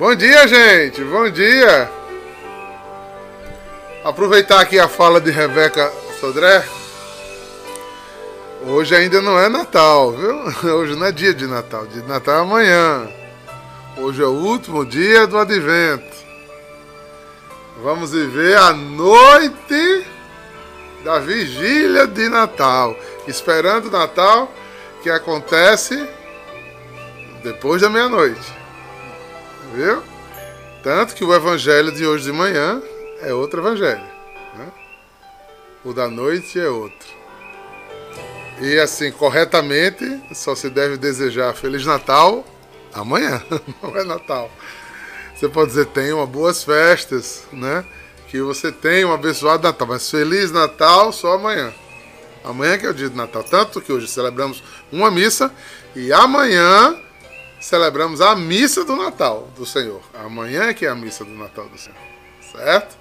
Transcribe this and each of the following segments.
Bom dia, gente. Bom dia. Aproveitar aqui a fala de Rebeca Sodré. Hoje ainda não é Natal, viu? Hoje não é dia de Natal. Dia de Natal é amanhã. Hoje é o último dia do Advento. Vamos viver a noite da vigília de Natal. Esperando o Natal que acontece depois da meia-noite. Viu? Tanto que o evangelho de hoje de manhã é outro evangelho. Né? O da noite é outro. E assim, corretamente, só se deve desejar Feliz Natal amanhã, não é Natal. Você pode dizer, tenha boas festas, né? Que você tenha um abençoado Natal, mas Feliz Natal só amanhã. Amanhã que é o dia de Natal. Tanto que hoje celebramos uma missa e amanhã celebramos a missa do Natal do Senhor. Amanhã é que é a missa do Natal do Senhor. Certo?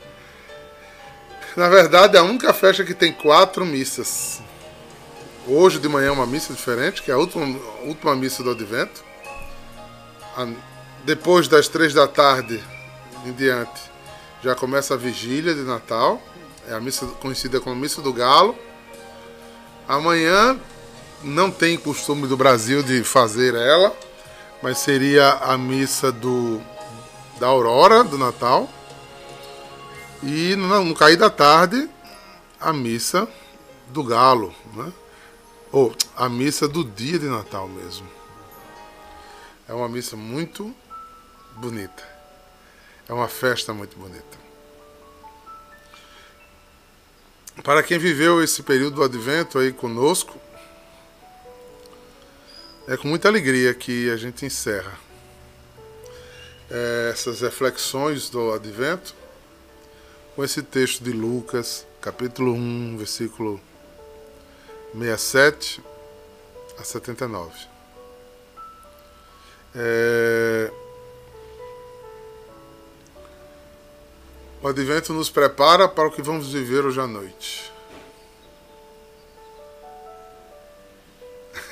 Na verdade, é a única festa que tem quatro missas. Hoje de manhã é uma missa diferente, que é a última, a última missa do Advento. Depois das três da tarde em diante, já começa a vigília de Natal. É a missa conhecida como Missa do Galo. Amanhã não tem costume do Brasil de fazer ela mas seria a missa do da aurora do Natal e no, no cair da tarde a missa do galo, né? ou a missa do dia de Natal mesmo. É uma missa muito bonita. É uma festa muito bonita. Para quem viveu esse período do advento aí conosco, é com muita alegria que a gente encerra é, essas reflexões do Advento com esse texto de Lucas, capítulo 1, versículo 67 a 79. É... O Advento nos prepara para o que vamos viver hoje à noite.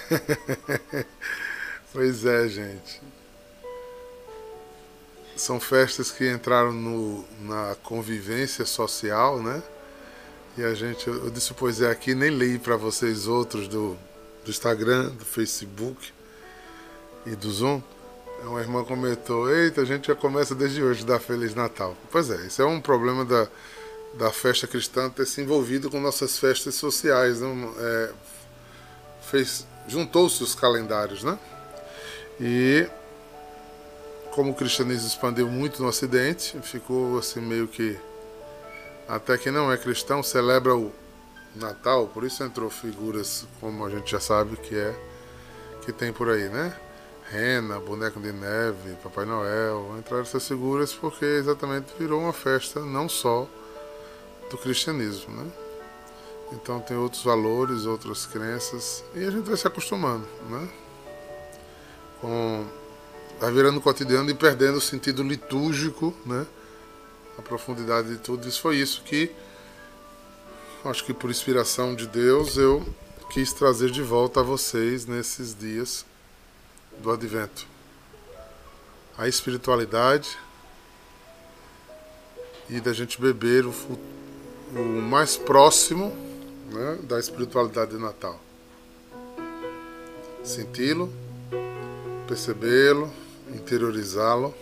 pois é, gente. São festas que entraram no, na convivência social, né? E a gente, eu disse, pois é, aqui nem li para vocês outros do, do Instagram, do Facebook e do Zoom. Uma irmã comentou: Eita, a gente já começa desde hoje dar Feliz Natal. Pois é, isso é um problema da, da festa cristã ter se envolvido com nossas festas sociais. Não, é, fez juntou-se os calendários, né? E como o cristianismo expandiu muito no Ocidente, ficou assim meio que até quem não é cristão celebra o Natal, por isso entrou figuras como a gente já sabe que é que tem por aí, né? Rena, boneco de neve, Papai Noel, entraram essas figuras porque exatamente virou uma festa não só do cristianismo, né? Então tem outros valores, outras crenças e a gente vai se acostumando, né? Com vai virando cotidiano e perdendo o sentido litúrgico, né? A profundidade de tudo isso foi isso que acho que por inspiração de Deus eu quis trazer de volta a vocês nesses dias do advento. A espiritualidade e da gente beber o, o mais próximo né, da espiritualidade de Natal. Senti-lo, percebê-lo, interiorizá-lo.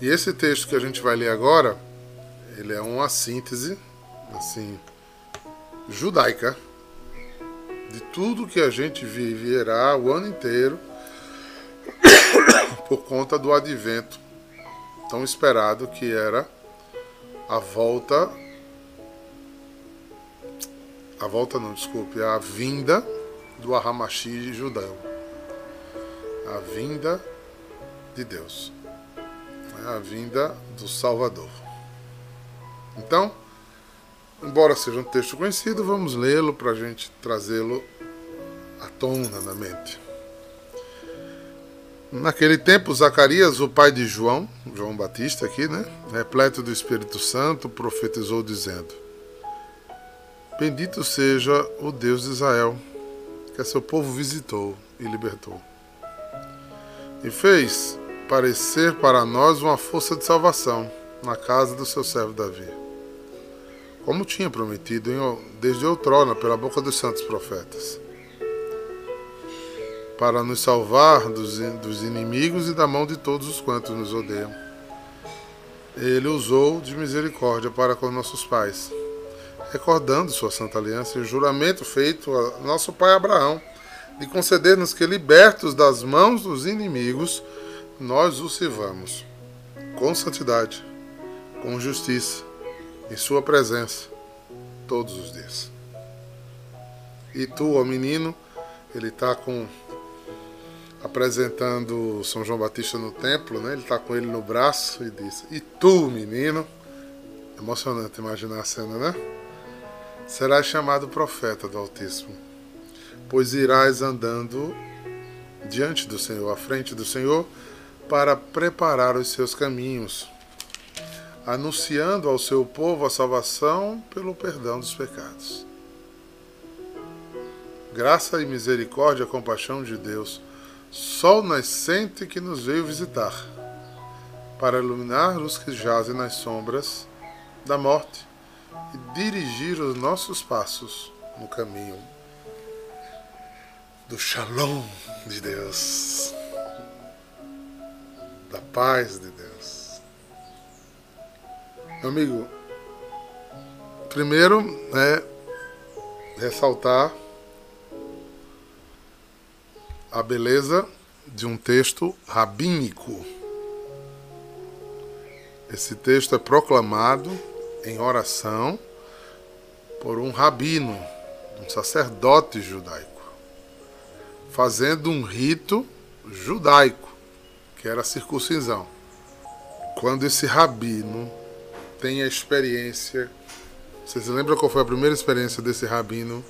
E esse texto que a gente vai ler agora, ele é uma síntese, assim, judaica de tudo que a gente viverá o ano inteiro por conta do advento tão esperado que era a volta a volta não, desculpe, a vinda do Ahamashi judeu. A vinda de Deus. A vinda do Salvador. Então, embora seja um texto conhecido, vamos lê-lo para a gente trazê-lo à tona na mente. Naquele tempo, Zacarias, o pai de João, João Batista aqui, né, repleto do Espírito Santo, profetizou dizendo: Bendito seja o Deus de Israel, que a seu povo visitou e libertou. E fez parecer para nós uma força de salvação na casa do seu servo Davi, como tinha prometido desde outrora pela boca dos santos profetas, para nos salvar dos, dos inimigos e da mão de todos os quantos nos odeiam. Ele usou de misericórdia para com nossos pais, recordando sua santa aliança e o juramento feito a nosso pai Abraão, de conceder-nos que, libertos das mãos dos inimigos, nós o sirvamos com santidade, com justiça, em Sua presença, todos os dias. E tu, ó menino, ele está com apresentando São João Batista no templo, né? Ele está com ele no braço e diz: "E tu, menino, emocionante imaginar a cena, né? Serás chamado profeta do Altíssimo, pois irás andando diante do Senhor, à frente do Senhor, para preparar os seus caminhos, anunciando ao seu povo a salvação pelo perdão dos pecados. Graça e misericórdia, compaixão de Deus, sol nascente que nos veio visitar, para iluminar os que jazem nas sombras da morte e dirigir os nossos passos no caminho do Shalom de Deus da paz de Deus. Meu amigo, primeiro é ressaltar a beleza de um texto rabínico. Esse texto é proclamado em oração por um rabino, um sacerdote judaico, fazendo um rito judaico que era a circuncisão. Quando esse rabino tem a experiência. Vocês lembram qual foi a primeira experiência desse rabino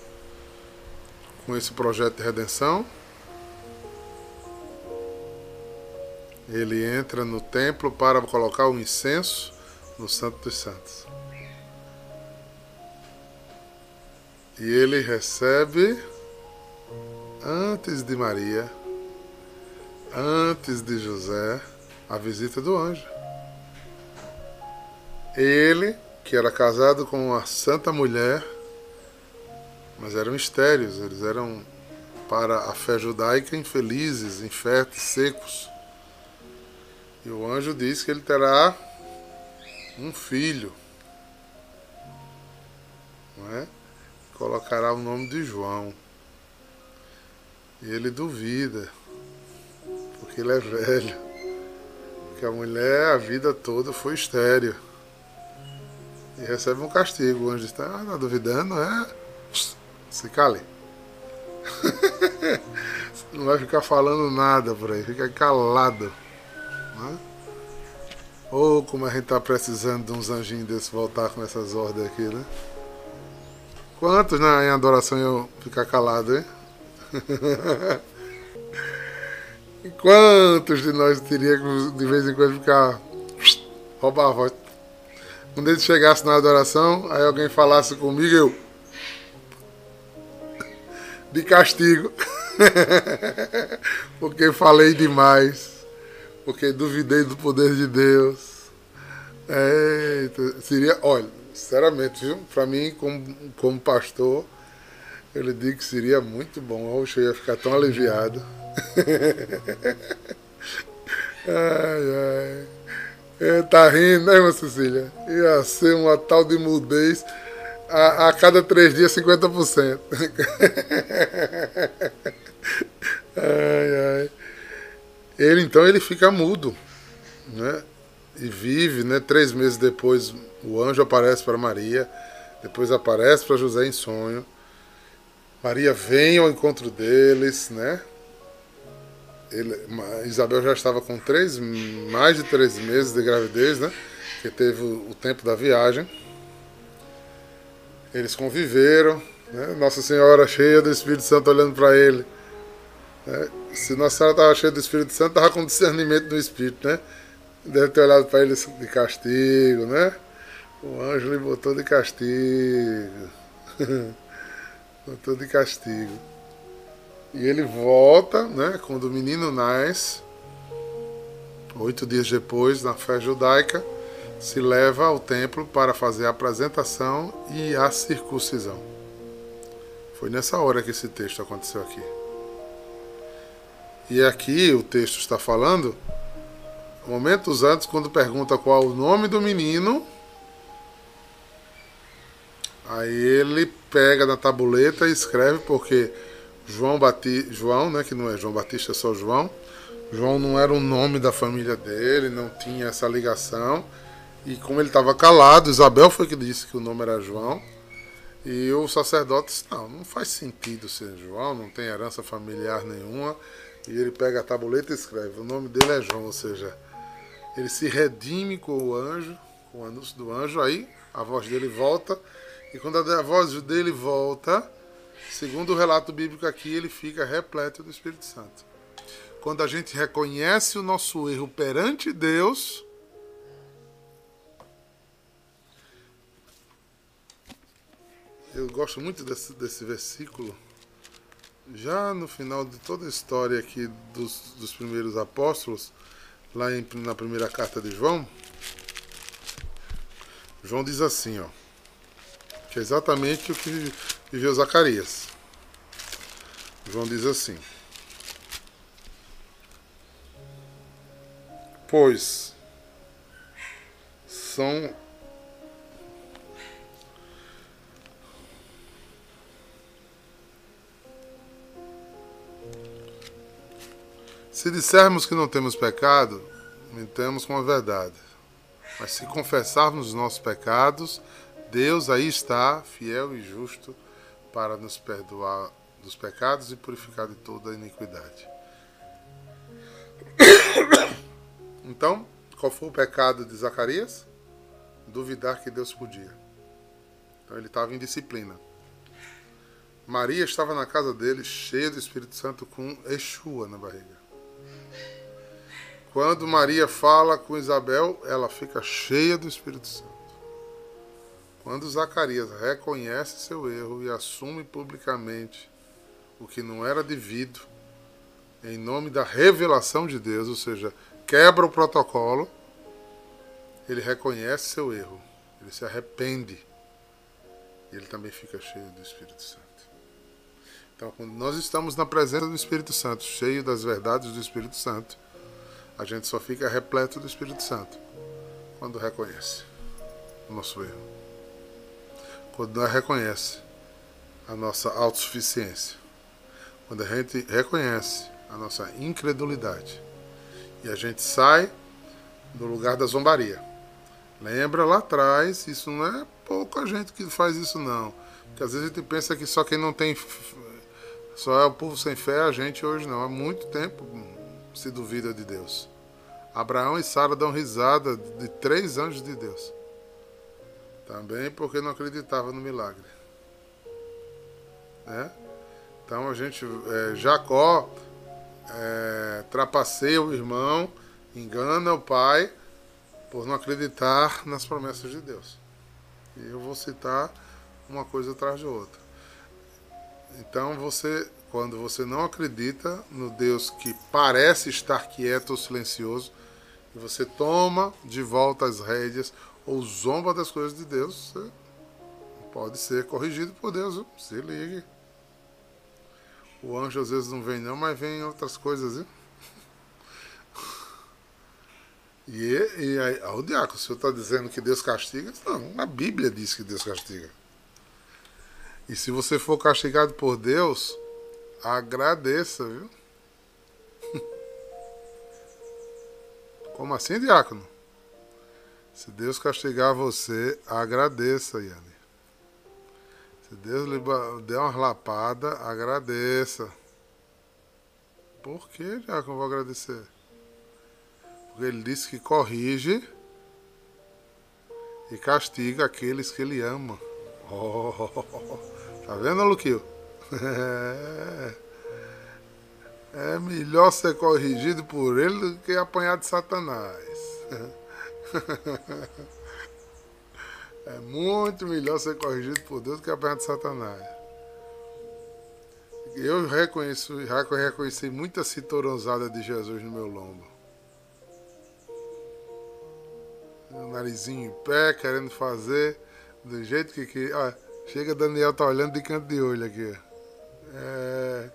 com esse projeto de redenção? Ele entra no templo para colocar o incenso no Santo dos Santos. E ele recebe, antes de Maria, antes de José a visita do anjo. Ele, que era casado com uma santa mulher, mas eram estéreos, eles eram para a fé judaica infelizes, inférteis, secos. E o anjo diz que ele terá um filho, não é? Colocará o nome de João. E ele duvida porque ele é velho. Porque a mulher a vida toda foi estéreo. E recebe um castigo. O anjo está ah, tá duvidando, é? Se cale. Não vai ficar falando nada por aí, fica calado. Né? Ou como a gente está precisando de uns anjinhos desses voltar com essas ordens aqui, né? Quantos né, em adoração eu ficar calado, hein? Quantos de nós teríamos de vez em quando ficar roubar a voz? Quando ele chegasse na adoração, aí alguém falasse comigo, eu de castigo. porque falei demais. Porque duvidei do poder de Deus. seria, olha, sinceramente, viu? Para mim, como, como pastor, eu lhe digo que seria muito bom. Oxe, eu ia ficar tão aliviado. ai, ai. É, tá rindo, né, irmã Cecília? Ia ser uma tal de mudez a, a cada três dias 50%. ai, ai. Ele então ele fica mudo, né? E vive, né? Três meses depois o anjo aparece para Maria, depois aparece para José em sonho. Maria vem ao encontro deles, né? ele, Isabel já estava com três, mais de três meses de gravidez, né? Que teve o, o tempo da viagem. Eles conviveram, né? Nossa Senhora cheia do Espírito Santo olhando para ele. Né? Se Nossa Senhora estava cheia do Espírito Santo, estava com discernimento do Espírito, né? Deve ter olhado para ele de castigo, né? O anjo lhe botou de castigo. botou de castigo. E ele volta, né? Quando o menino nasce, Oito dias depois, na fé judaica, se leva ao templo para fazer a apresentação e a circuncisão. Foi nessa hora que esse texto aconteceu aqui. E aqui o texto está falando, momentos antes, quando pergunta qual o nome do menino, aí ele pega na tabuleta e escreve, porque João Batista, João, né, que não é João Batista, é só João. João não era o nome da família dele, não tinha essa ligação. E como ele estava calado, Isabel foi que disse que o nome era João. E o sacerdote disse, não, não faz sentido ser João, não tem herança familiar nenhuma. E ele pega a tabuleta e escreve, o nome dele é João, ou seja, ele se redime com o anjo, com o anúncio do anjo, aí a voz dele volta, e quando a voz dele volta, segundo o relato bíblico aqui, ele fica repleto do Espírito Santo. Quando a gente reconhece o nosso erro perante Deus, eu gosto muito desse, desse versículo. Já no final de toda a história aqui dos, dos primeiros apóstolos, lá em, na primeira carta de João, João diz assim, ó, que é exatamente o que viveu Zacarias. João diz assim: Pois são Se dissermos que não temos pecado, mentamos com a verdade. Mas se confessarmos os nossos pecados, Deus aí está, fiel e justo, para nos perdoar dos pecados e purificar de toda a iniquidade. Então, qual foi o pecado de Zacarias? Duvidar que Deus podia. Então ele estava em disciplina. Maria estava na casa dele, cheia do Espírito Santo, com Exua na barriga. Quando Maria fala com Isabel, ela fica cheia do Espírito Santo. Quando Zacarias reconhece seu erro e assume publicamente o que não era devido, em nome da revelação de Deus, ou seja, quebra o protocolo, ele reconhece seu erro, ele se arrepende, e ele também fica cheio do Espírito Santo. Então, quando nós estamos na presença do Espírito Santo, cheio das verdades do Espírito Santo, a gente só fica repleto do Espírito Santo quando reconhece o nosso erro. Quando nós reconhece a nossa autossuficiência. Quando a gente reconhece a nossa incredulidade. E a gente sai do lugar da zombaria. Lembra lá atrás, isso não é pouca gente que faz isso não. Porque às vezes a gente pensa que só quem não tem só é o povo sem fé, a gente hoje não. Há muito tempo se duvida de Deus. Abraão e Sara dão risada de três anjos de Deus. Também porque não acreditava no milagre. Né? Então a gente. É, Jacó é, trapaceia o irmão, engana o pai por não acreditar nas promessas de Deus. E eu vou citar uma coisa atrás de outra. Então você quando você não acredita no Deus que parece estar quieto ou silencioso, você toma de volta as rédeas ou zomba das coisas de Deus, você pode ser corrigido por Deus. Se ligue. O anjo às vezes não vem não, mas vem outras coisas, viu? E, e aí, o diácono, o senhor está dizendo que Deus castiga? Não, a Bíblia diz que Deus castiga. E se você for castigado por Deus, Agradeça, viu? Como assim, diácono? Se Deus castigar você, agradeça, Yane. Se Deus lhe der uma lapada, agradeça. Por que, diácono, vou agradecer? Porque ele disse que corrige e castiga aqueles que ele ama. Oh, tá vendo, Luquinho? É melhor ser corrigido por ele do que apanhar de Satanás. É muito melhor ser corrigido por Deus do que apanhar de Satanás. Eu reconheço, reconheci muita citorosada de Jesus no meu lombo. narizinho em pé, querendo fazer do jeito que. que ó, chega Daniel tá olhando de canto de olho aqui. É,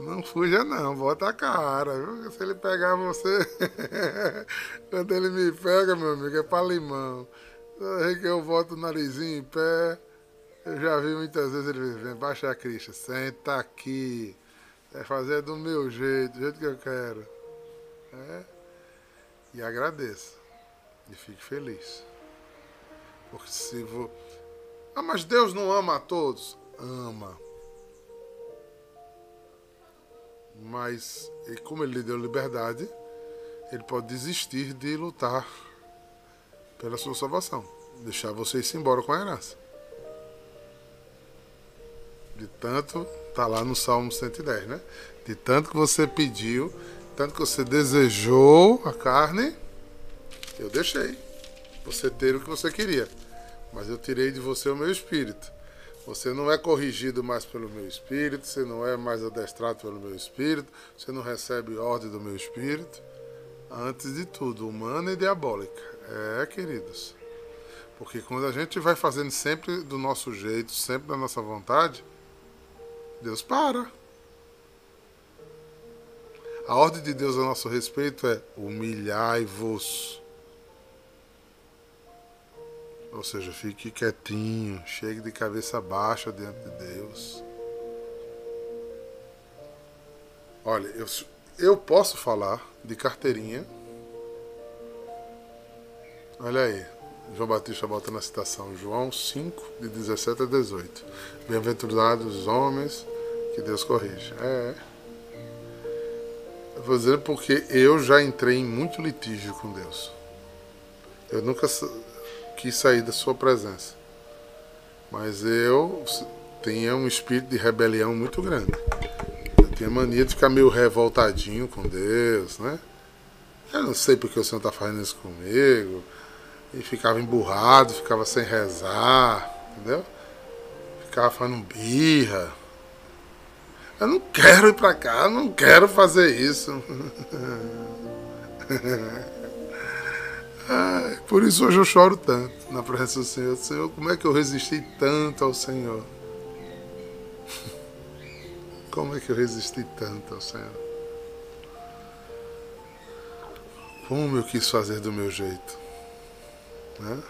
não fuja não, bota a cara. Viu? Se ele pegar você. Quando ele me pega, meu amigo, é pra limão. Que eu boto o narizinho em pé, eu já vi muitas vezes ele dizendo, baixa a crixa, senta aqui. É fazer do meu jeito, do jeito que eu quero. É? E agradeça. E fique feliz. Porque se vou. Ah, mas Deus não ama a todos? Ama. Mas, como ele lhe deu liberdade, ele pode desistir de lutar pela sua salvação. Deixar você ir embora com a herança. De tanto, tá lá no Salmo 110, né? De tanto que você pediu, tanto que você desejou a carne, eu deixei você ter o que você queria. Mas eu tirei de você o meu espírito. Você não é corrigido mais pelo meu espírito, você não é mais adestrado pelo meu espírito, você não recebe ordem do meu espírito. Antes de tudo, humana e diabólica. É, queridos. Porque quando a gente vai fazendo sempre do nosso jeito, sempre da nossa vontade, Deus para. A ordem de Deus a nosso respeito é humilhai-vos. Ou seja, fique quietinho, chegue de cabeça baixa diante de Deus. Olha, eu, eu posso falar de carteirinha. Olha aí, João Batista bota na citação, João 5, de 17 a 18. Bem-aventurados os homens que Deus corrige. É. Eu vou dizer porque eu já entrei em muito litígio com Deus. Eu nunca quis sair da sua presença. Mas eu tinha um espírito de rebelião muito grande. Eu tinha mania de ficar meio revoltadinho com Deus, né? Eu não sei porque o Senhor está fazendo isso comigo. E ficava emburrado, ficava sem rezar, entendeu? Ficava falando birra. Eu não quero ir para cá, não quero fazer isso. Ai, por isso hoje eu choro tanto na presença do Senhor. Senhor, como é que eu resisti tanto ao Senhor? Como é que eu resisti tanto ao Senhor? Como eu quis fazer do meu jeito? Né?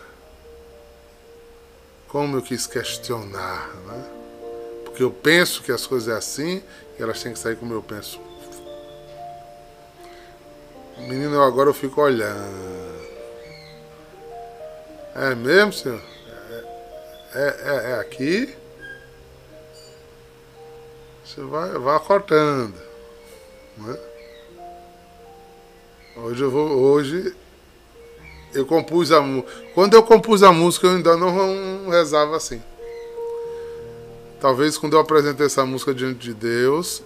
Como eu quis questionar, né? Porque eu penso que as coisas é assim e elas têm que sair como eu penso. Menino, agora eu fico olhando. É mesmo, senhor? É, é, é aqui? Você vai, vai cortando. Né? Hoje eu vou. Hoje eu compus a música. Quando eu compus a música, eu ainda não rezava assim. Talvez quando eu apresentei essa música diante de Deus,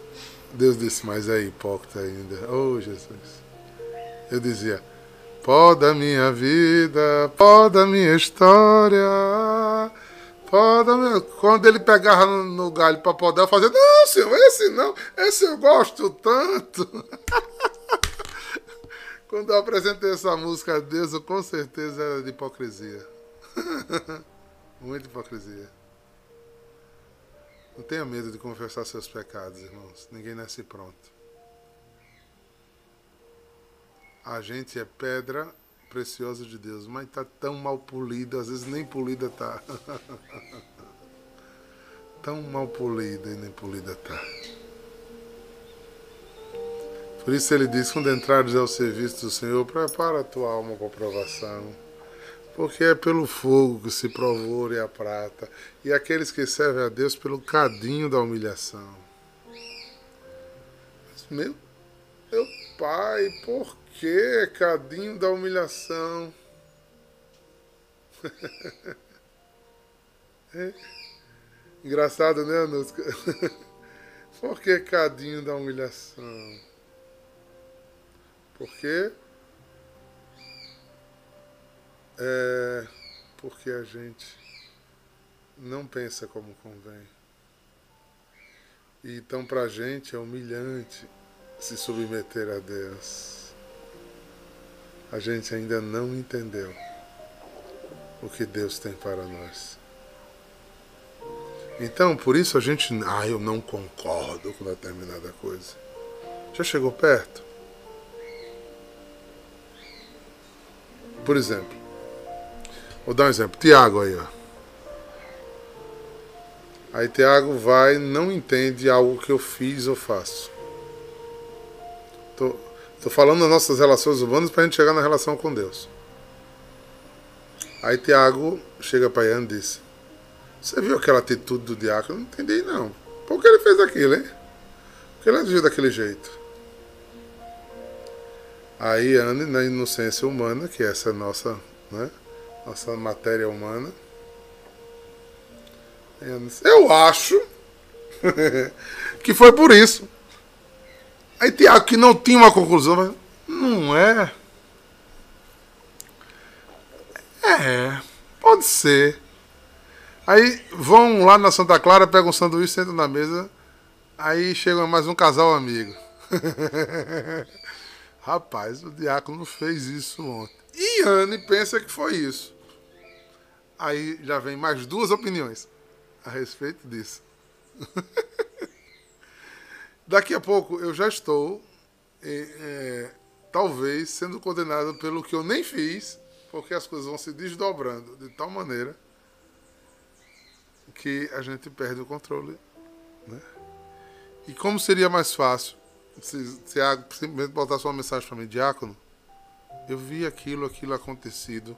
Deus disse, mas é hipócrita ainda. Oh Jesus. Eu dizia, Pó da minha vida, pó da minha história. Pó da minha... Quando ele pegava no, galho para poder eu fazia, não, senhor, esse não, esse eu gosto tanto. Quando eu apresentei essa música a Deus, eu com certeza era de hipocrisia. Muita hipocrisia. Não tenha medo de confessar seus pecados, irmãos. Ninguém nasce pronto. A gente é pedra preciosa de Deus, mas está tão mal polida, às vezes nem polida tá. tão mal polida e nem polida tá. Por isso ele diz, quando entrares ao serviço do Senhor, prepara a tua alma para a provação. Porque é pelo fogo que se prova e a prata, e aqueles que servem a Deus pelo cadinho da humilhação. Meu, meu pai, por que, cadinho da humilhação? Engraçado, né, Anuska? Por que cadinho da humilhação? Porque é porque a gente não pensa como convém. E então pra gente é humilhante se submeter a Deus a gente ainda não entendeu. o que Deus tem para nós. Então, por isso a gente. Ah, eu não concordo com determinada coisa. Já chegou perto? Por exemplo, vou dar um exemplo. Tiago aí, ó. Aí Tiago vai não entende algo que eu fiz ou faço. Tô falando das nossas relações humanas para a gente chegar na relação com Deus. Aí Tiago chega para Ian e diz: Você viu aquela atitude do diácono? Não entendi não. Por que ele fez aquilo, hein? Por que ele agiu daquele jeito? Aí Anne, na inocência humana, que essa é a nossa, né, nossa matéria humana, eu acho que foi por isso. Aí Tiago, que não tinha uma conclusão, mas não é. É, pode ser. Aí vão lá na Santa Clara, pegam um sanduíche, sentam na mesa. Aí chega mais um casal amigo. Rapaz, o diácono fez isso ontem. E Anne pensa que foi isso. Aí já vem mais duas opiniões a respeito disso. Daqui a pouco eu já estou, é, talvez, sendo condenado pelo que eu nem fiz, porque as coisas vão se desdobrando de tal maneira que a gente perde o controle. Né? E como seria mais fácil se Tiago simplesmente botasse uma mensagem para mim, diácono, eu vi aquilo, aquilo acontecido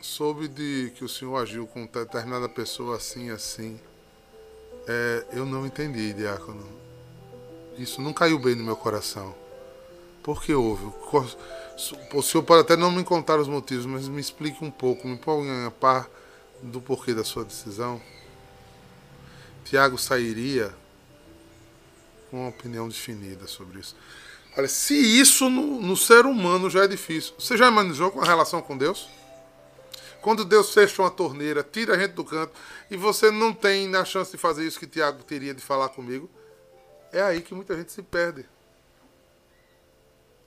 soube de que o senhor agiu com determinada pessoa assim, assim. É, eu não entendi, diácono. Isso não caiu bem no meu coração. Por que houve? O senhor pode até não me contar os motivos, mas me explique um pouco, me ponha a par do porquê da sua decisão. Tiago sairia com uma opinião definida sobre isso. Olha, se isso no, no ser humano já é difícil, você já imaginou com a relação com Deus? Quando Deus fecha uma torneira, tira a gente do canto, e você não tem a chance de fazer isso que Tiago teria de falar comigo, é aí que muita gente se perde.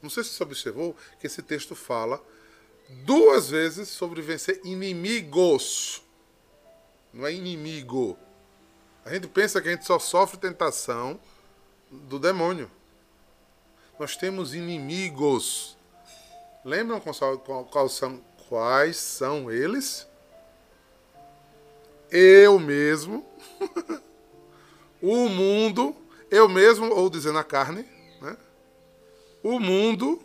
Não sei se você observou que esse texto fala duas vezes sobre vencer inimigos. Não é inimigo. A gente pensa que a gente só sofre tentação do demônio. Nós temos inimigos. Lembram qual são, Quais são eles? Eu mesmo, o mundo, eu mesmo, ou dizendo a carne, né? o mundo,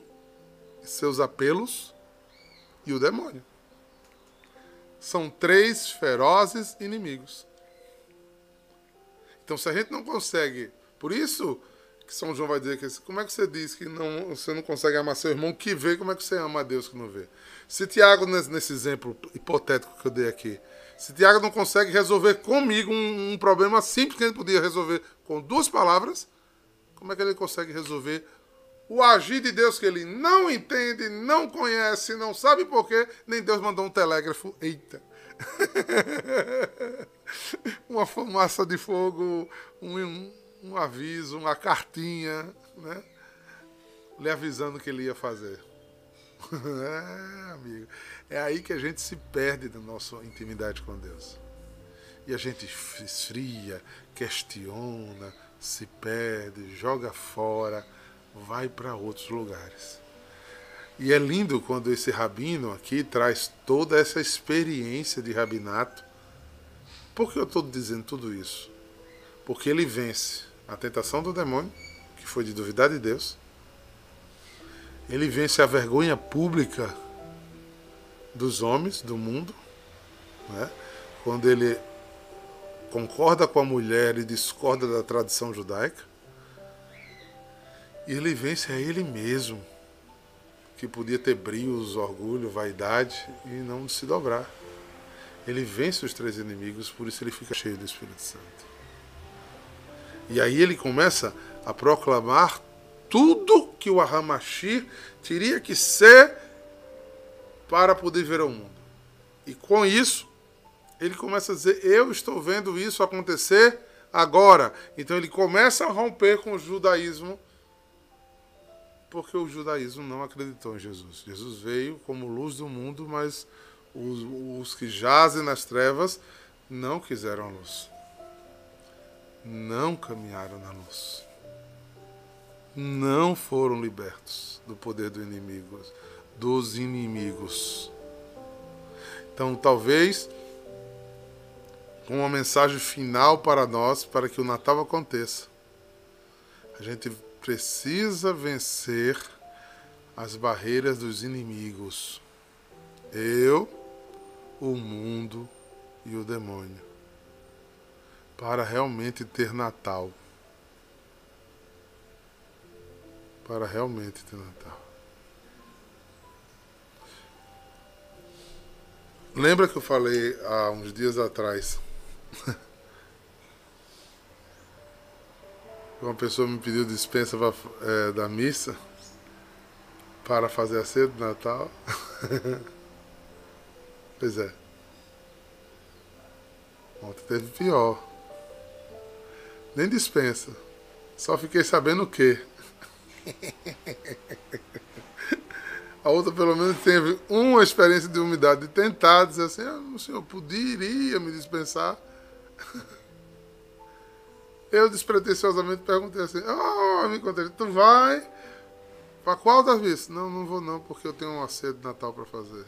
seus apelos e o demônio. São três ferozes inimigos. Então, se a gente não consegue, por isso que São João vai dizer que como é que você diz que não, você não consegue amar seu irmão que vê, como é que você ama a Deus que não vê? Se Tiago, nesse exemplo hipotético que eu dei aqui, se Tiago não consegue resolver comigo um, um, problema simples que ele podia resolver com duas palavras, como é que ele consegue resolver o agir de Deus que ele não entende, não conhece, não sabe porquê, nem Deus mandou um telégrafo. Eita! uma fumaça de fogo, um, um aviso, uma cartinha, né? Lhe avisando o que ele ia fazer. é, amigo. É aí que a gente se perde da nossa intimidade com Deus. E a gente esfria, questiona, se perde, joga fora, vai para outros lugares. E é lindo quando esse rabino aqui traz toda essa experiência de rabinato. Por que eu estou dizendo tudo isso? Porque ele vence a tentação do demônio, que foi de duvidar de Deus, ele vence a vergonha pública dos homens, do mundo, né? quando ele concorda com a mulher e discorda da tradição judaica. E ele vence a ele mesmo, que podia ter brios, orgulho, vaidade e não se dobrar. Ele vence os três inimigos, por isso ele fica cheio do Espírito Santo. E aí ele começa a proclamar tudo que o Ahamashir teria que ser para poder ver o mundo. E com isso, ele começa a dizer: Eu estou vendo isso acontecer agora. Então ele começa a romper com o judaísmo, porque o judaísmo não acreditou em Jesus. Jesus veio como luz do mundo, mas Os, os que jazem nas trevas não quiseram a luz. Não caminharam na luz. Não foram libertos do poder do inimigo, dos inimigos. Então, talvez uma mensagem final para nós, para que o Natal aconteça. A gente precisa vencer as barreiras dos inimigos. Eu, o mundo e o demônio. Para realmente ter Natal. Para realmente ter Natal. Lembra que eu falei há uns dias atrás? Uma pessoa me pediu dispensa pra, é, da missa para fazer a ceia do Natal. pois é. Ontem teve pior. Nem dispensa. Só fiquei sabendo o quê. A outra, pelo menos, teve uma experiência de umidade de tentar dizer assim: ah, o senhor poderia me dispensar. Eu despretensiosamente perguntei assim: Oh, me encontrei, tu vai? Para qual das vezes? Não, não vou não, porque eu tenho uma ceia de Natal para fazer.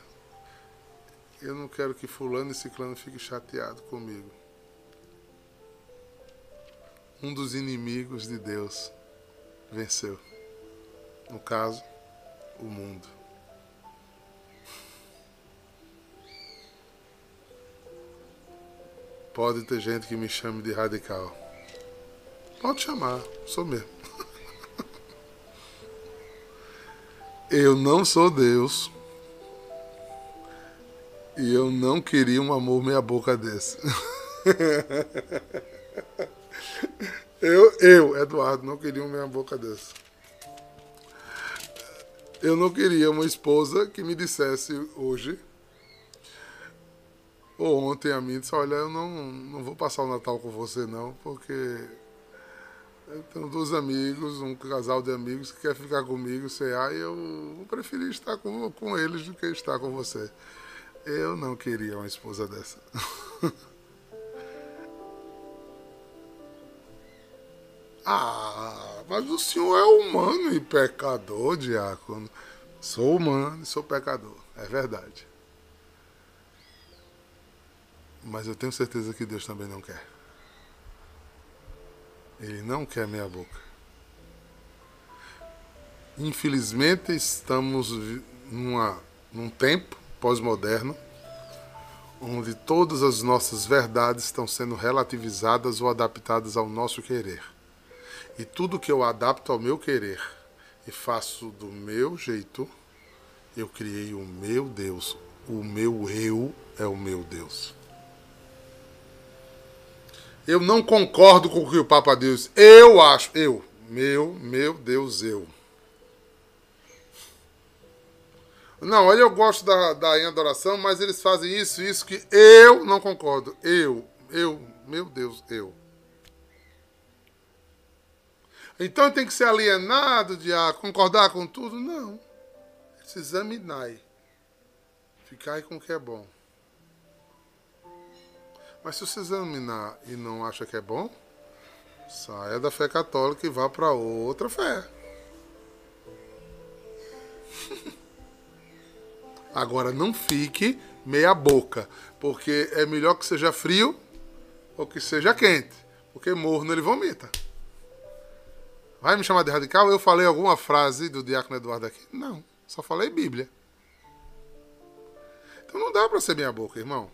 Eu não quero que fulano e ciclano fiquem chateados comigo. Um dos inimigos de Deus venceu. No caso, o mundo. Pode ter gente que me chame de radical. Pode chamar, sou mesmo. Eu não sou Deus. E eu não queria um amor meia boca desse. Eu, eu, Eduardo, não queria um meia boca desse. Eu não queria uma esposa que me dissesse hoje ou ontem a mim disse, olha, eu não, não vou passar o Natal com você não, porque eu tenho dois amigos, um casal de amigos que quer ficar comigo, sei lá, e eu preferi estar com, com eles do que estar com você. Eu não queria uma esposa dessa. ah, mas o senhor é humano e pecador, diácono. Sou humano e sou pecador, é verdade. Mas eu tenho certeza que Deus também não quer. Ele não quer meia boca. Infelizmente estamos numa, num tempo pós-moderno onde todas as nossas verdades estão sendo relativizadas ou adaptadas ao nosso querer. E tudo que eu adapto ao meu querer e faço do meu jeito, eu criei o meu Deus. O meu eu é o meu Deus. Eu não concordo com o que o Papa diz. Eu acho, eu, meu, meu Deus, eu. Não, olha, eu gosto da, da adoração, mas eles fazem isso, isso que eu não concordo. Eu, eu, meu Deus, eu. Então tem que ser alienado de ah, concordar com tudo? Não. Se examinar. Ficar com o que é bom. Mas se você examinar e não acha que é bom, saia da fé católica e vá para outra fé. Agora não fique meia boca, porque é melhor que seja frio ou que seja quente, porque morno ele vomita. Vai me chamar de radical? Eu falei alguma frase do diácono Eduardo aqui? Não, só falei Bíblia. Então não dá para ser meia boca, irmão.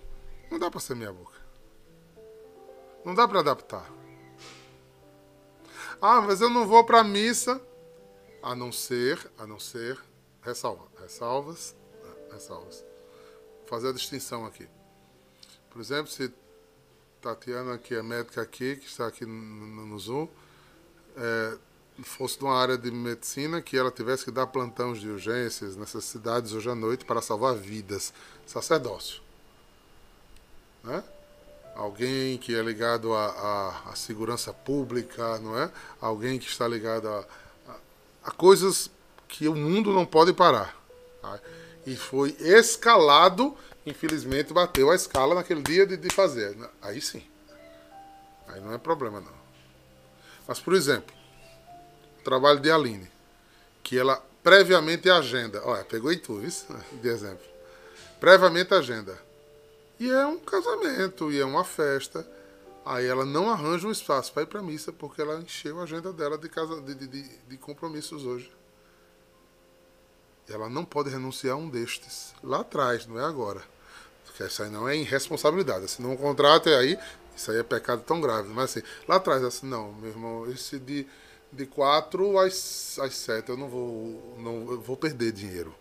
Não dá para ser meia boca. Não dá para adaptar. Ah, mas eu não vou para missa, a não ser, a não ser, ressalva, ressalvas, ressalvas. Vou fazer a distinção aqui. Por exemplo, se Tatiana, que é médica aqui, que está aqui no, no Zoom, é, fosse de uma área de medicina que ela tivesse que dar plantões de urgências nessas cidades hoje à noite para salvar vidas. Sacerdócio. Né? alguém que é ligado à, segurança pública, não é? Alguém que está ligado a, a, a, coisas que o mundo não pode parar. Tá? E foi escalado, infelizmente bateu a escala naquele dia de, de fazer. Aí sim. Aí não é problema não. Mas, por exemplo, trabalho de Aline, que ela previamente agenda. Olha, pegou em tu, isso? De exemplo. Previamente agenda. E é um casamento, e é uma festa. Aí ela não arranja um espaço para ir para missa porque ela encheu a agenda dela de, casa, de, de, de compromissos hoje. Ela não pode renunciar a um destes. Lá atrás, não é agora. Porque isso aí não é irresponsabilidade. Se não um contrato é aí, isso aí é pecado tão grave. Mas assim, lá atrás, assim, não, meu irmão, esse de, de 4 às, às 7 eu não vou. Não, eu vou perder dinheiro.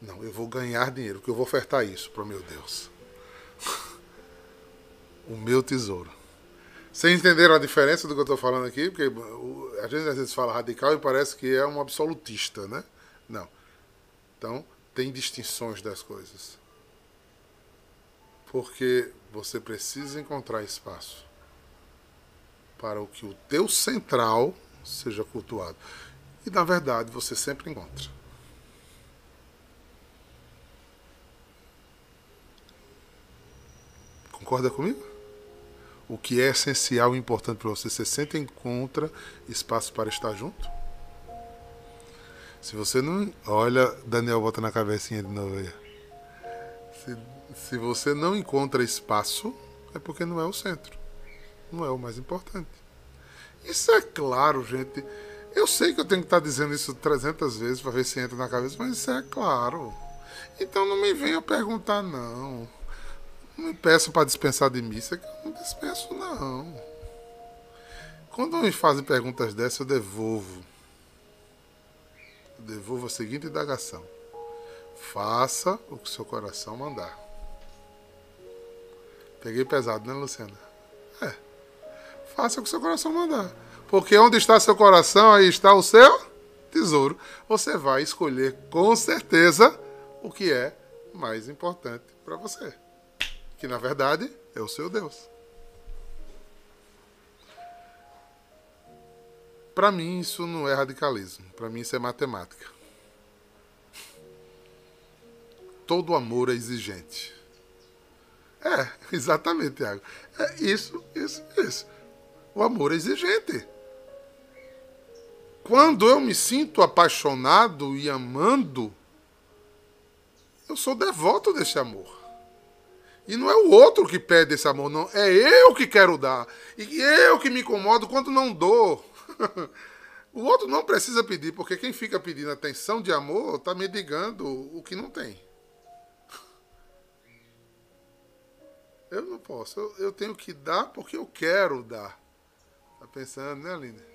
Não, eu vou ganhar dinheiro, porque eu vou ofertar isso para meu Deus. o meu tesouro. Vocês entenderam a diferença do que eu estou falando aqui? Porque a gente às vezes fala radical e parece que é um absolutista, né? Não. Então, tem distinções das coisas. Porque você precisa encontrar espaço para o que o teu central seja cultuado. E na verdade você sempre encontra. Concorda comigo? O que é essencial e importante para você, você sempre encontra espaço para estar junto? Se você não. Olha, Daniel bota na cabecinha de novo aí. Se se você não encontra espaço, é porque não é o centro. Não é o mais importante. Isso é claro, gente. Eu sei que eu tenho que estar dizendo isso 300 vezes para ver se entra na cabeça, mas isso é claro. Então não me venha perguntar, não. Não me peça para dispensar de missa, que eu não dispenso, não. Quando me fazem perguntas dessas, eu devolvo. Eu devolvo a seguinte indagação: faça o que seu coração mandar. Peguei pesado, né, Luciana? Faça o que seu coração mandar. Porque onde está seu coração, aí está o seu tesouro. Você vai escolher com certeza o que é mais importante para você. Que na verdade é o seu Deus. Para mim isso não é radicalismo, para mim isso é matemática. Todo amor é exigente. É, exatamente, Tiago. É isso, isso, isso. O amor exigente. Quando eu me sinto apaixonado e amando, eu sou devoto desse amor. E não é o outro que pede esse amor, não. É eu que quero dar. E eu que me incomodo quando não dou. o outro não precisa pedir, porque quem fica pedindo atenção de amor está mendigando o que não tem. Eu não posso. Eu, eu tenho que dar porque eu quero dar. Tá pensando, né, Aline?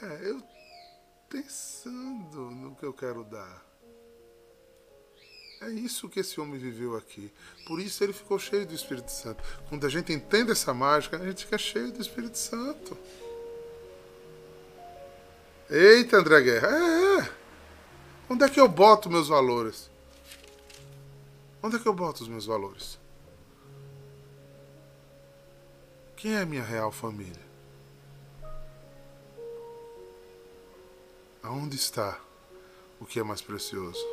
É, eu pensando no que eu quero dar. É isso que esse homem viveu aqui. Por isso ele ficou cheio do Espírito Santo. Quando a gente entende essa mágica, a gente fica cheio do Espírito Santo. Eita, André Guerra. É, é. Onde é que eu boto meus valores? Onde é que eu boto os meus valores? Quem é a minha real família? Aonde está o que é mais precioso?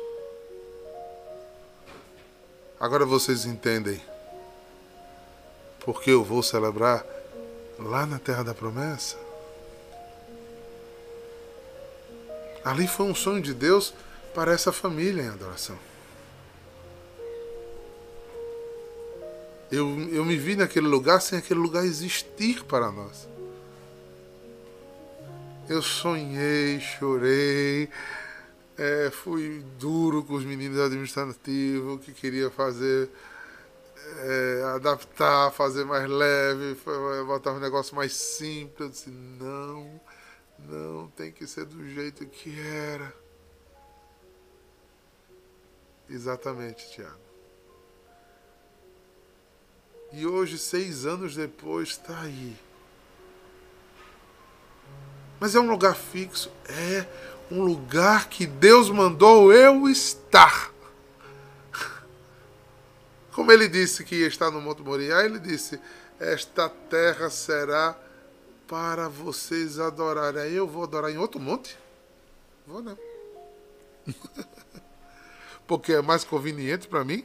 Agora vocês entendem porque eu vou celebrar lá na Terra da Promessa? Ali foi um sonho de Deus para essa família em adoração. Eu, eu me vi naquele lugar sem aquele lugar existir para nós. Eu sonhei, chorei, é, fui duro com os meninos administrativos que queria fazer, é, adaptar, fazer mais leve, botar um negócio mais simples. Eu disse: não, não, tem que ser do jeito que era. Exatamente, Tiago. E hoje, seis anos depois, está aí. Mas é um lugar fixo? É um lugar que Deus mandou eu estar. Como ele disse que ia estar no Monte Moriá, ele disse: Esta terra será para vocês adorarem. Aí eu vou adorar em outro monte? Vou não. porque é mais conveniente para mim?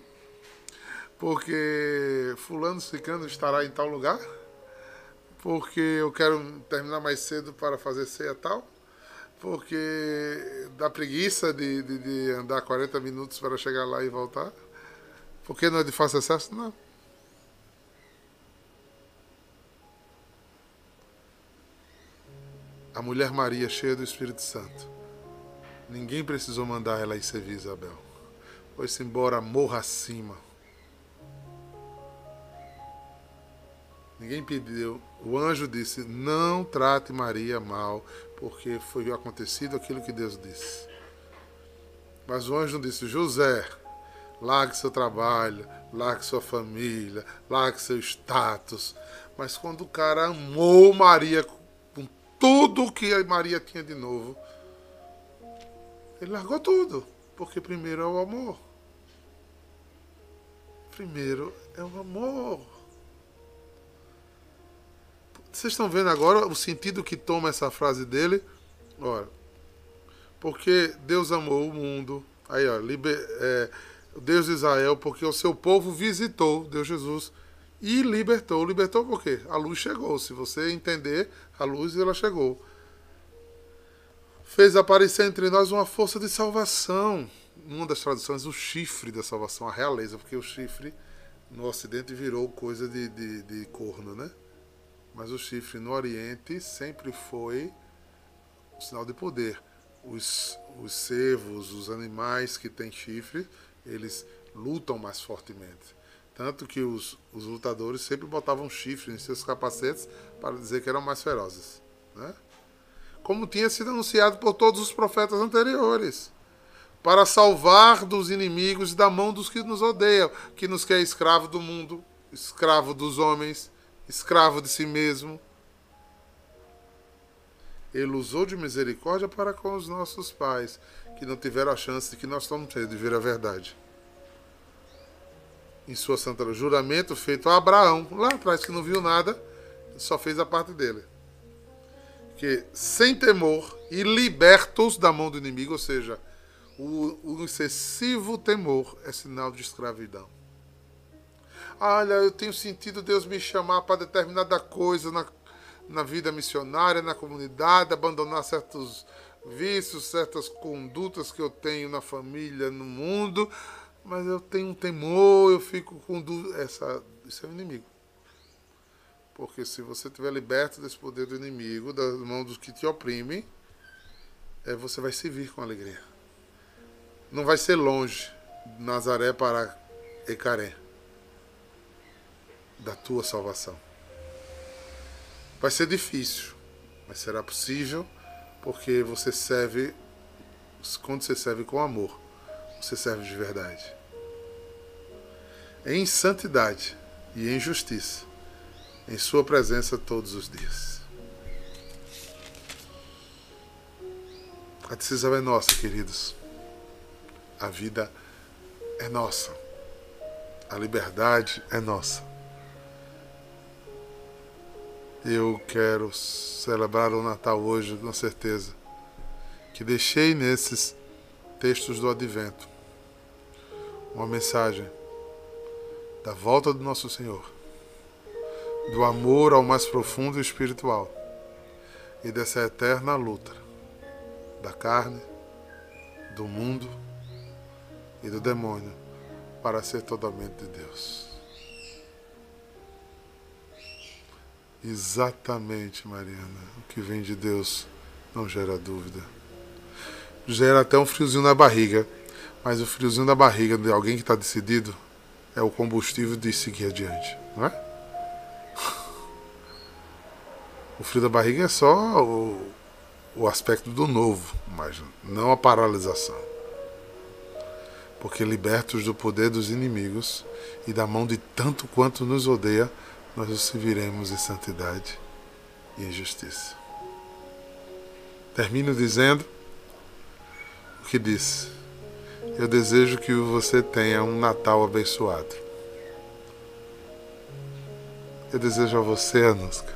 Porque fulano ciclano estará em tal lugar? Porque eu quero terminar mais cedo para fazer ceia tal? Porque dá preguiça de, de, de andar 40 minutos para chegar lá e voltar? Porque não é de fácil acesso? Não. A mulher Maria, cheia do Espírito Santo. Ninguém precisou mandar ela ir servir Isabel. Foi-se embora morra acima. Ninguém pediu. O anjo disse: Não trate Maria mal, porque foi acontecido aquilo que Deus disse. Mas o anjo disse: José, largue seu trabalho, largue sua família, largue seu status. Mas quando o cara amou Maria tudo que Maria tinha de novo. Ele largou tudo, porque primeiro é o amor. Primeiro é o amor. Vocês estão vendo agora o sentido que toma essa frase dele? Olha, porque Deus amou o mundo. Aí, ó, liber, é, Deus de Israel, porque o seu povo visitou, Deus Jesus, e libertou. Libertou por quê? A luz chegou. Se você entender, a luz ela chegou. Fez aparecer entre nós uma força de salvação. Uma das traduções, o chifre da salvação, a realeza, porque o chifre no Ocidente virou coisa de, de, de corno, né? Mas o chifre no Oriente sempre foi um sinal de poder. Os, os cervos, os animais que têm chifre, eles lutam mais fortemente. Tanto que os, os lutadores sempre botavam chifre em seus capacetes para dizer que eram mais ferozes. Né? Como tinha sido anunciado por todos os profetas anteriores. Para salvar dos inimigos e da mão dos que nos odeiam, que nos quer escravo do mundo, escravo dos homens, escravo de si mesmo. Ele usou de misericórdia para com os nossos pais, que não tiveram a chance de que nós estamos tendo de ver a verdade em sua santa juramento feito a Abraão, lá atrás que não viu nada, só fez a parte dele. Que sem temor e libertos da mão do inimigo, ou seja, o, o excessivo temor é sinal de escravidão. Olha, eu tenho sentido Deus me chamar para determinada coisa na, na vida missionária, na comunidade, abandonar certos vícios, certas condutas que eu tenho na família, no mundo mas eu tenho um temor, eu fico com dúvida. Essa, isso é o inimigo. Porque se você estiver liberto desse poder do inimigo, das mãos dos que te oprimem, é, você vai se vir com alegria. Não vai ser longe Nazaré para Ecaré da tua salvação. Vai ser difícil, mas será possível porque você serve quando você serve com amor você serve de verdade. Em santidade e em justiça, em Sua presença todos os dias. A decisão é nossa, queridos. A vida é nossa. A liberdade é nossa. Eu quero celebrar o Natal hoje, com certeza, que deixei nesses textos do Advento uma mensagem da volta do nosso Senhor, do amor ao mais profundo e espiritual e dessa eterna luta da carne, do mundo e do demônio para ser totalmente de Deus. Exatamente, Mariana. O que vem de Deus não gera dúvida. Gera até um friozinho na barriga mas o friozinho da barriga de alguém que está decidido é o combustível de seguir adiante, não é? O frio da barriga é só o, o aspecto do novo, mas não a paralisação. Porque libertos do poder dos inimigos e da mão de tanto quanto nos odeia, nós os serviremos em santidade e em justiça. Termino dizendo o que disse eu desejo que você tenha um Natal abençoado. Eu desejo a você, Anuska,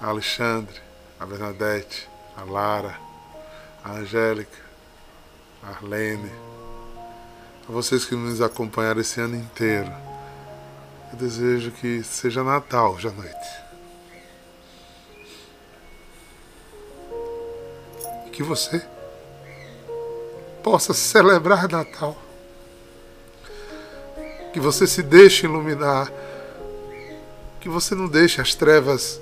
a Alexandre, a Bernadette, a Lara, a Angélica, Arlene, a vocês que nos acompanharam esse ano inteiro. Eu desejo que seja Natal hoje à noite. E que você possa celebrar Natal. Que você se deixe iluminar. Que você não deixe as trevas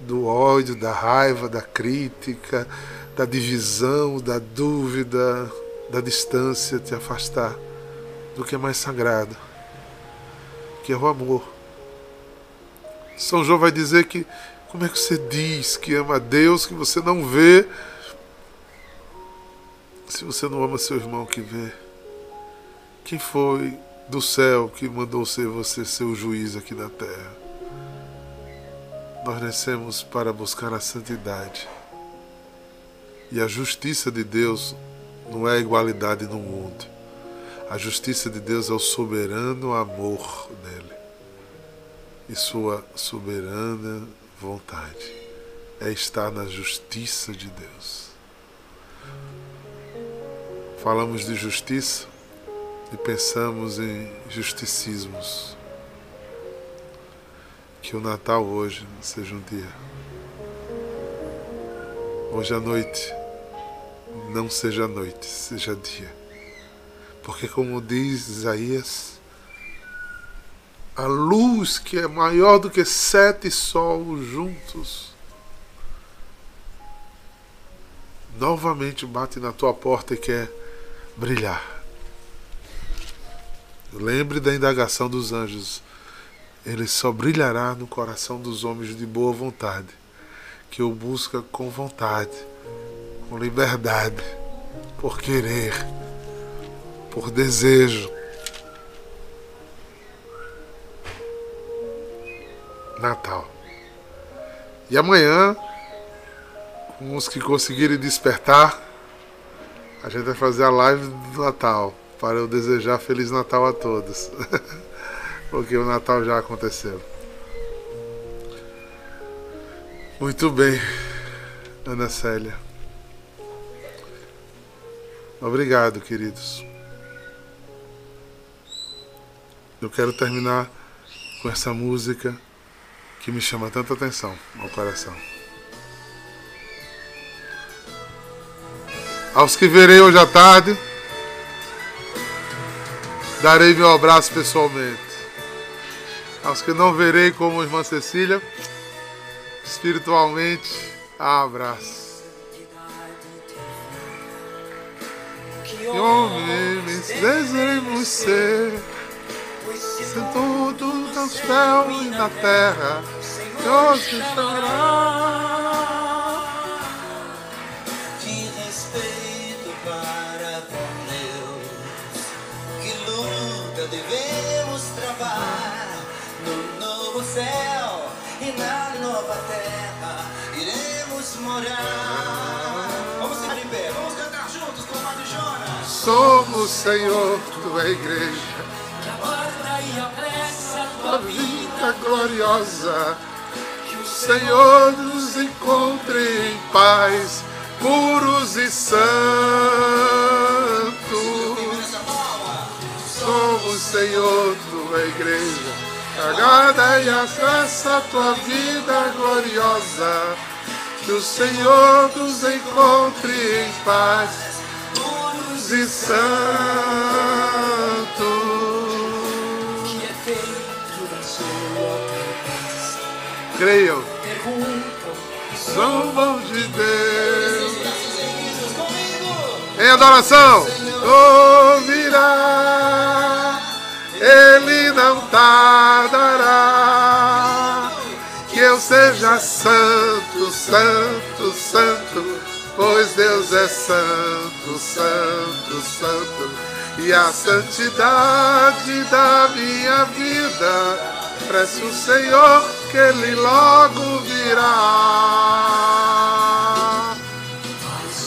do ódio, da raiva, da crítica, da divisão, da dúvida, da distância te afastar do que é mais sagrado, que é o amor. São João vai dizer que como é que você diz que ama a Deus que você não vê se você não ama seu irmão que vê? Quem foi do céu que mandou ser você seu juiz aqui na terra? Nós nascemos para buscar a santidade. E a justiça de Deus não é a igualdade no mundo. A justiça de Deus é o soberano amor dele. E sua soberana vontade é estar na justiça de Deus. Falamos de justiça e pensamos em justicismos. Que o Natal hoje seja um dia. Hoje à noite não seja noite, seja dia. Porque, como diz Isaías, a luz que é maior do que sete sols juntos, novamente bate na tua porta e quer brilhar. Lembre da indagação dos anjos. Ele só brilhará no coração dos homens de boa vontade, que o busca com vontade, com liberdade, por querer, por desejo. Natal. E amanhã, com os que conseguirem despertar, a gente vai fazer a live do Natal para eu desejar Feliz Natal a todos. Porque o Natal já aconteceu. Muito bem, Ana Célia. Obrigado, queridos. Eu quero terminar com essa música que me chama tanta atenção ao coração. Aos que verei hoje à tarde, darei meu abraço pessoalmente. Aos que não verei como irmã Cecília, espiritualmente, abraço. Que homens desejamos ser, sem tudo no céu e na terra, Deus te chamará. céu e na nova terra iremos morar. Vamos ficar em pé, vamos cantar juntos com o Padre Jonas. Somos, Senhor, tua igreja. Tua vida gloriosa. Que o Senhor nos encontre em paz, puros e santos. Somos, Senhor, tua igreja Agrada e acessa a tua vida gloriosa. Que o Senhor nos encontre em paz, puros e santos. Creiam. São mãos de Deus. Em adoração. Ouvirá. Ele não tardará. Que eu seja santo, santo, santo, pois Deus é santo, santo, santo. E a santidade da minha vida, preço o Senhor que Ele logo virá.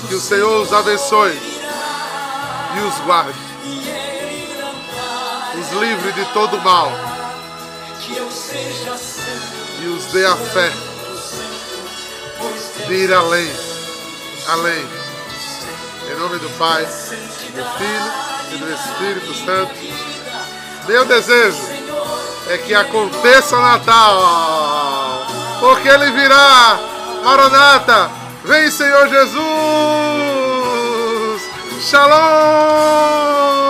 Que o Senhor os abençoe e os guarde os livre de todo mal e os dê a fé de ir além, além. Em nome do Pai, do Filho e do Espírito Santo. Meu desejo é que aconteça o Natal, porque ele virá. Maranata, vem Senhor Jesus. Shalom!